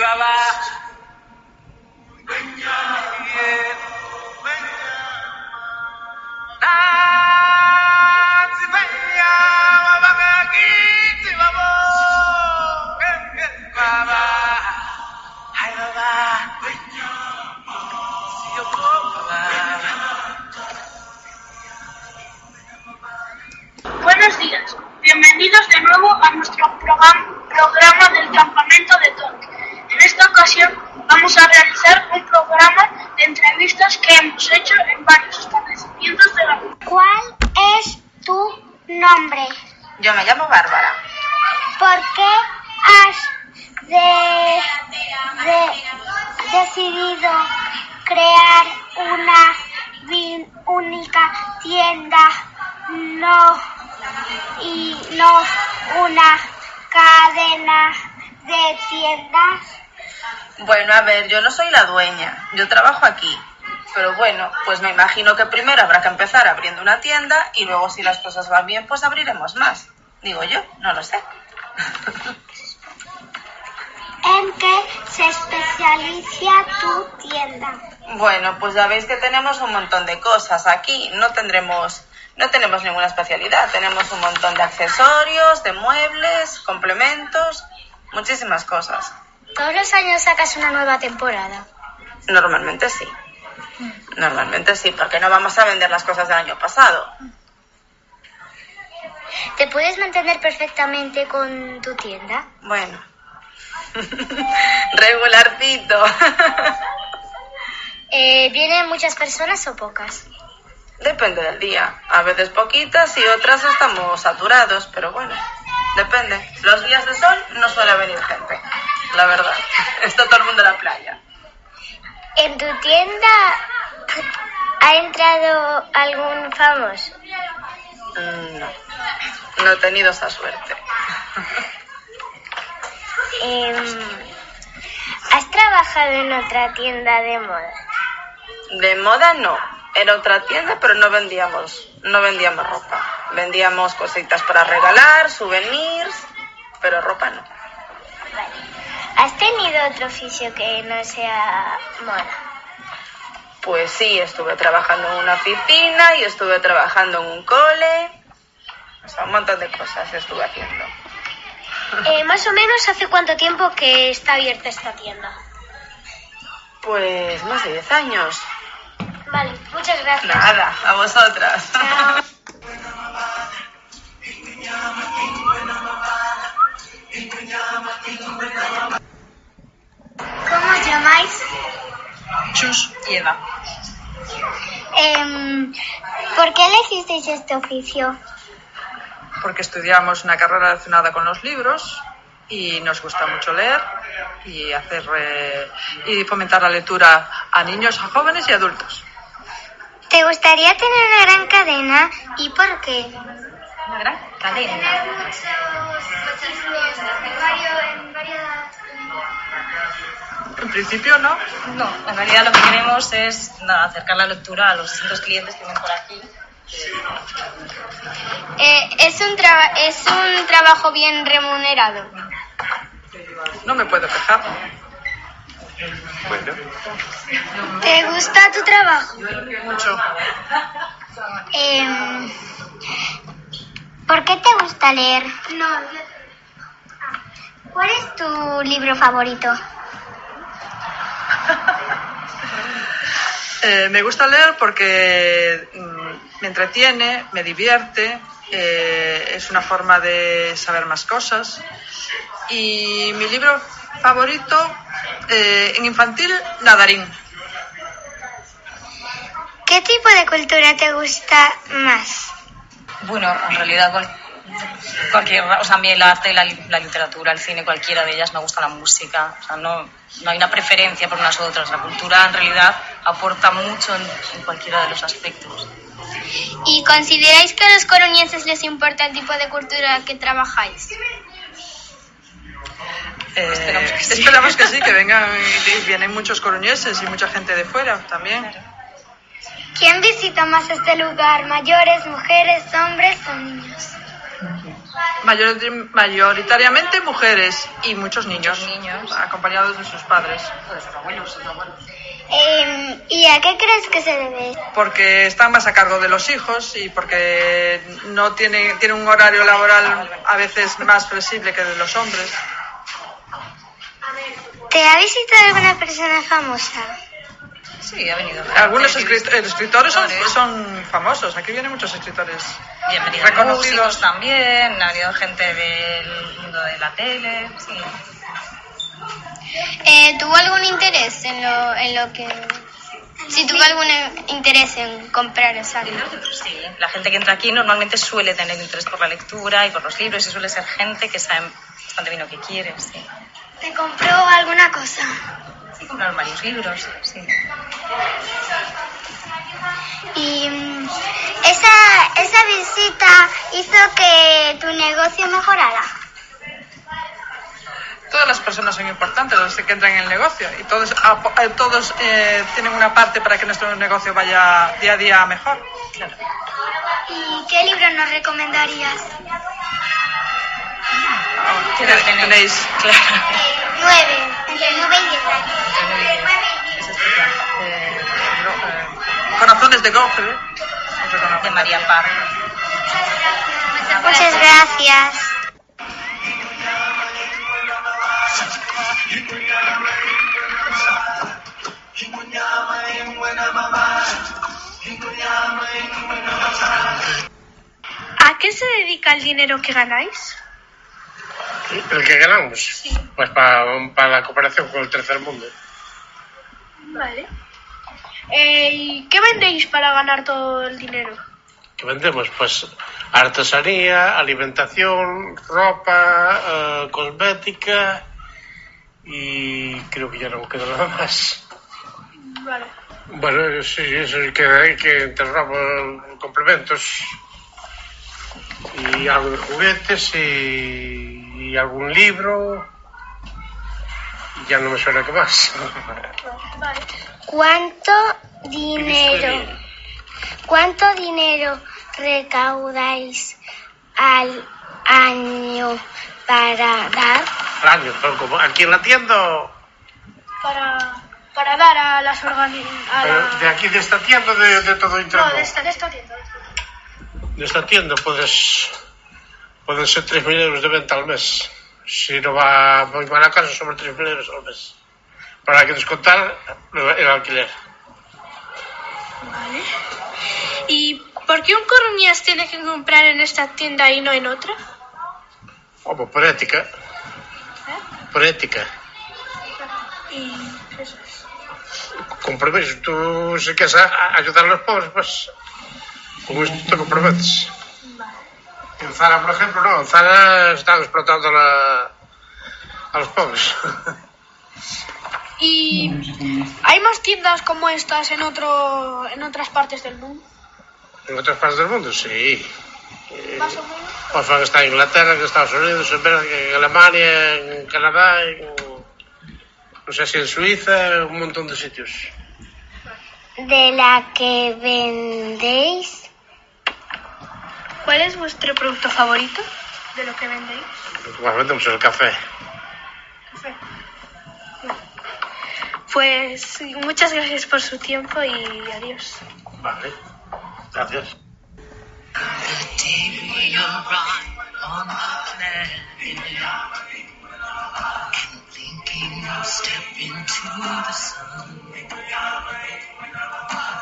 Chihuahua Yo me llamo Bárbara. ¿Por qué has de- de- decidido crear una única tienda no y no una cadena de tiendas? Bueno, a ver, yo no soy la dueña, yo trabajo aquí. Pero bueno, pues me imagino que primero habrá que empezar abriendo una tienda y luego si las cosas van bien, pues abriremos más. Digo yo, no lo sé. ¿En qué se especializa tu tienda? Bueno, pues ya veis que tenemos un montón de cosas aquí. No tendremos, no tenemos ninguna especialidad. Tenemos un montón de accesorios, de muebles, complementos, muchísimas cosas. Todos los años sacas una nueva temporada. Normalmente sí. Normalmente sí, porque no vamos a vender las cosas del año pasado. ¿Te puedes mantener perfectamente con tu tienda? Bueno. Regularcito. Eh, ¿Vienen muchas personas o pocas? Depende del día. A veces poquitas y otras estamos saturados, pero bueno, depende. Los días de sol no suele venir gente, la verdad. Está todo el mundo en la playa. ¿En tu tienda ha entrado algún famoso? Mm, No, no he tenido esa suerte. Em, ¿Has trabajado en otra tienda de moda? De moda no. Era otra tienda, pero no vendíamos, no vendíamos ropa. Vendíamos cositas para regalar, souvenirs, pero ropa no. ¿Has tenido otro oficio que no sea moda? Pues sí, estuve trabajando en una oficina y estuve trabajando en un cole. O sea, un montón de cosas estuve haciendo. Eh, más o menos, ¿hace cuánto tiempo que está abierta esta tienda? Pues más de 10 años. Vale, muchas gracias. Nada, a vosotras. Chao. ¿Cómo os llamáis? Chus y Eva. Em, ¿Por qué elegisteis este oficio? Porque estudiamos una carrera relacionada con los libros y nos gusta mucho leer y hacer eh, y fomentar la lectura a niños, a jóvenes y adultos. ¿Te gustaría tener una gran cadena y por qué? Una gran cadena. En principio no. No, en realidad lo que queremos es nada, acercar la lectura a los distintos clientes que ven por aquí. Eh, ¿es, un ¿Es un trabajo bien remunerado? No me puedo quejar. ¿Te gusta tu trabajo? Mucho. Em, ¿Por qué te gusta leer? No, ¿Cuál es tu libro favorito? Eh, me gusta leer porque mm, me entretiene, me divierte, eh, es una forma de saber más cosas. Y mi libro favorito eh, en infantil, Nadarín. ¿Qué tipo de cultura te gusta más? Bueno, en realidad, Cualquier, o sea, a mí el arte, la, la literatura, el cine, cualquiera de ellas me gusta la música. O sea, no, no hay una preferencia por unas u otras. La cultura en realidad aporta mucho en, en cualquiera de los aspectos. ¿Y consideráis que a los coruñeses les importa el tipo de cultura que trabajáis? Eh, Esperamos que sí. esperamos que sí, que vengan y vienen muchos coruñeses y mucha gente de fuera también. ¿Quién visita más este lugar? ¿Mayores, mujeres, hombres o niños? Mayor- mayoritariamente mujeres y muchos niños, Muchos niños. acompañados de sus padres, Em, ¿Y a qué crees que se debe? porque están más a cargo de los hijos y porque no tienen, tienen un horario laboral a veces más flexible que de los hombres. ¿Te ha visitado alguna persona famosa? Sí, ha venido. Algunos escritores son, escritores. son famosos, aquí vienen muchos escritores. Reconocidos. también, ha venido gente del mundo de la tele, sí. Eh, ¿Tuvo algún interés en lo, en lo que... Si tuvo algún interés en comprar esa Sí, la gente que entra aquí normalmente suele tener interés por la lectura y por los libros y suele ser gente que sabe bastante bien lo que quiere, sí. ¿Te compró alguna cosa? Sí, compraron varios libros, sí. Y mm, esa, esa visita hizo que tu negocio mejorara. Todas las personas son importantes, los que entran en el negocio, y todos, apo- eh, todos eh, tienen una parte para que nuestro negocio vaya día a día mejor. ¿Y qué libro nos recomendarías? Ah, ¿Qué edad tenéis- tenéis? Claro. Nueve, entre nueve y diez años. Nueve y diez. Eso es total. eh, no, eh, Corazones de Goethe. os recomiendo. De María Paz. Muchas gracias. ¿A qué se dedica el dinero que ganáis? ¿El que ganamos? Pues para, para la cooperación con el tercer mundo. Vale. Eh, ¿Y qué vendéis para ganar todo el dinero? ¿Qué vendemos? Pues artesanía, alimentación, ropa, eh, cosmética y creo que ya no queda nada más. Vale. Bueno, sí, eso es que hay que enterramos complementos y algo de juguetes y, y algún libro ya no me suena que más. ¿Cuánto dinero, cuánto dinero recaudáis al año para dar? Años, pero como aquí en la tienda, Para, para dar a las organizaciones. de aquí de esta tienda de, de todo No, interno. de esta, de esta tienda. de esta tienda. De esta tienda puedes, pueden ser 3.000 euros de venta al mes. Si no va muy mal a casa, sobre 3.000 euros al mes. Para que descontar el alquiler. Vale. ¿Y por qué un coruñés tiene que comprar en esta tienda y no en otra? Como por ética. Por ética. Y eso es. Compromiso. Tú, si quieres ayudar a los pobres, pues con gusto te comprometes. En Zara, por ejemplo, no. En Zara están explotando a, la- a los pobres. ¿Y hay más tiendas como estas en otro en otras partes del mundo? en otras partes del mundo, sí. Más o menos. Pues van a estar en Inglaterra, en Estados Unidos, en, Bélgica, en Alemania, en Canadá, en, no sé si en Suiza, un montón de sitios. De la que vendéis. ¿Cuál es vuestro producto favorito de lo que vendéis? Lo que más vendemos es el café. Café. Pues muchas gracias por su tiempo y adiós. Vale, gracias.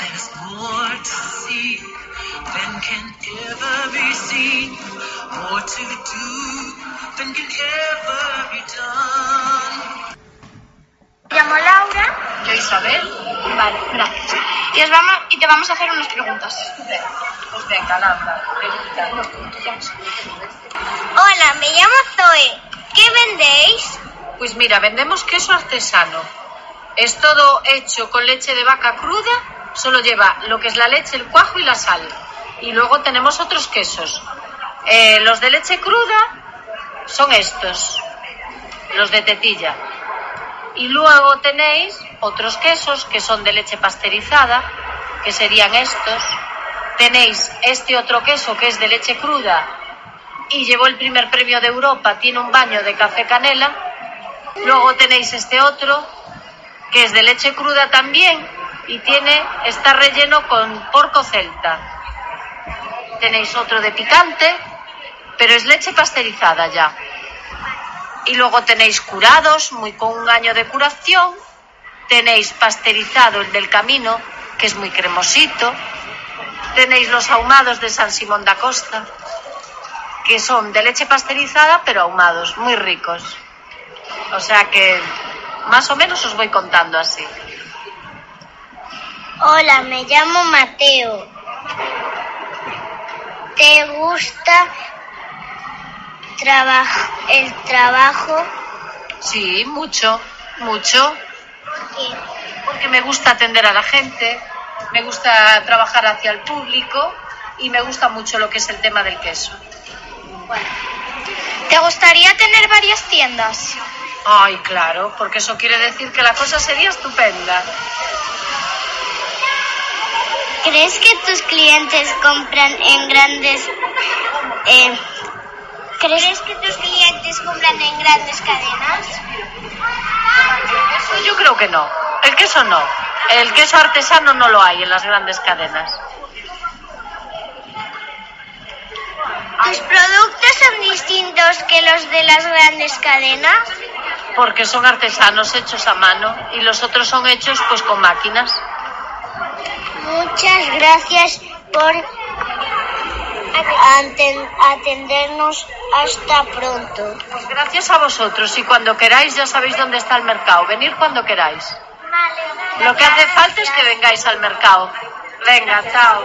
There's more to see than can ever be seen, more to do than can ever be done. Me llamo Laura. Yo Isabel. Vale, gracias. y, os vamos, y te vamos a hacer unas preguntas. Pues venga, pregunta. Hola, me llamo Zoe. ¿Qué vendéis? Pues mira, vendemos queso artesano. Es todo hecho con leche de vaca cruda, solo lleva lo que es la leche, el cuajo y la sal. Y luego tenemos otros quesos. Eh, los de leche cruda son estos, los de tetilla. Y luego tenéis otros quesos que son de leche pasteurizada, que serían estos. Tenéis este otro queso que es de leche cruda y llevó el primer premio de Europa, tiene un baño de café canela. Luego tenéis este otro que es de leche cruda también y tiene está relleno con porco celta. Tenéis otro de picante, pero es leche pasteurizada ya. Y luego tenéis curados, muy con un año de curación. Tenéis pasteurizado el del camino, que es muy cremosito. Tenéis los ahumados de San Simón da Costa, que son de leche pasteurizada, pero ahumados, muy ricos. O sea que más o menos os voy contando así. Hola, me llamo Mateo. ¿Te gusta traba- el trabajo? Sí, mucho, mucho. Porque me gusta atender a la gente, me gusta trabajar hacia el público y me gusta mucho lo que es el tema del queso. ¿Te gustaría tener varias tiendas? Ay, claro, porque eso quiere decir que la cosa sería estupenda. ¿Crees que tus clientes compran en grandes... eh, ¿Crees que tus clientes compran en grandes cadenas? Eso yo creo que no. El queso no. El queso artesano no lo hay en las grandes cadenas. ¿Tus productos son distintos que los de las grandes cadenas? Porque son artesanos hechos a mano y los otros son hechos pues con máquinas. Muchas gracias por aten- atendernos. Hasta pronto. Pues gracias a vosotros y cuando queráis ya sabéis dónde está el mercado. Venir cuando queráis. Lo que hace falta es que vengáis al mercado. Venga, chao.